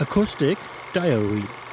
Acoustic Diary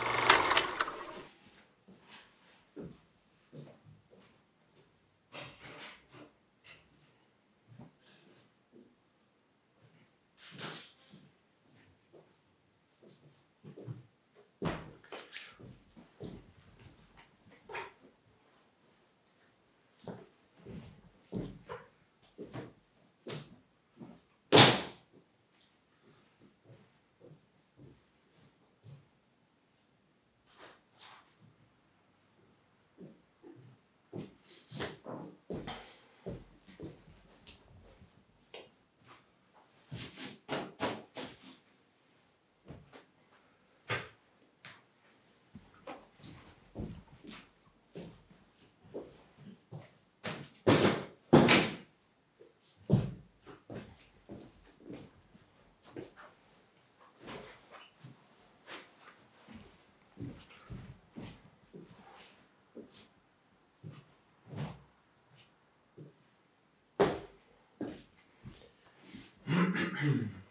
Hmm.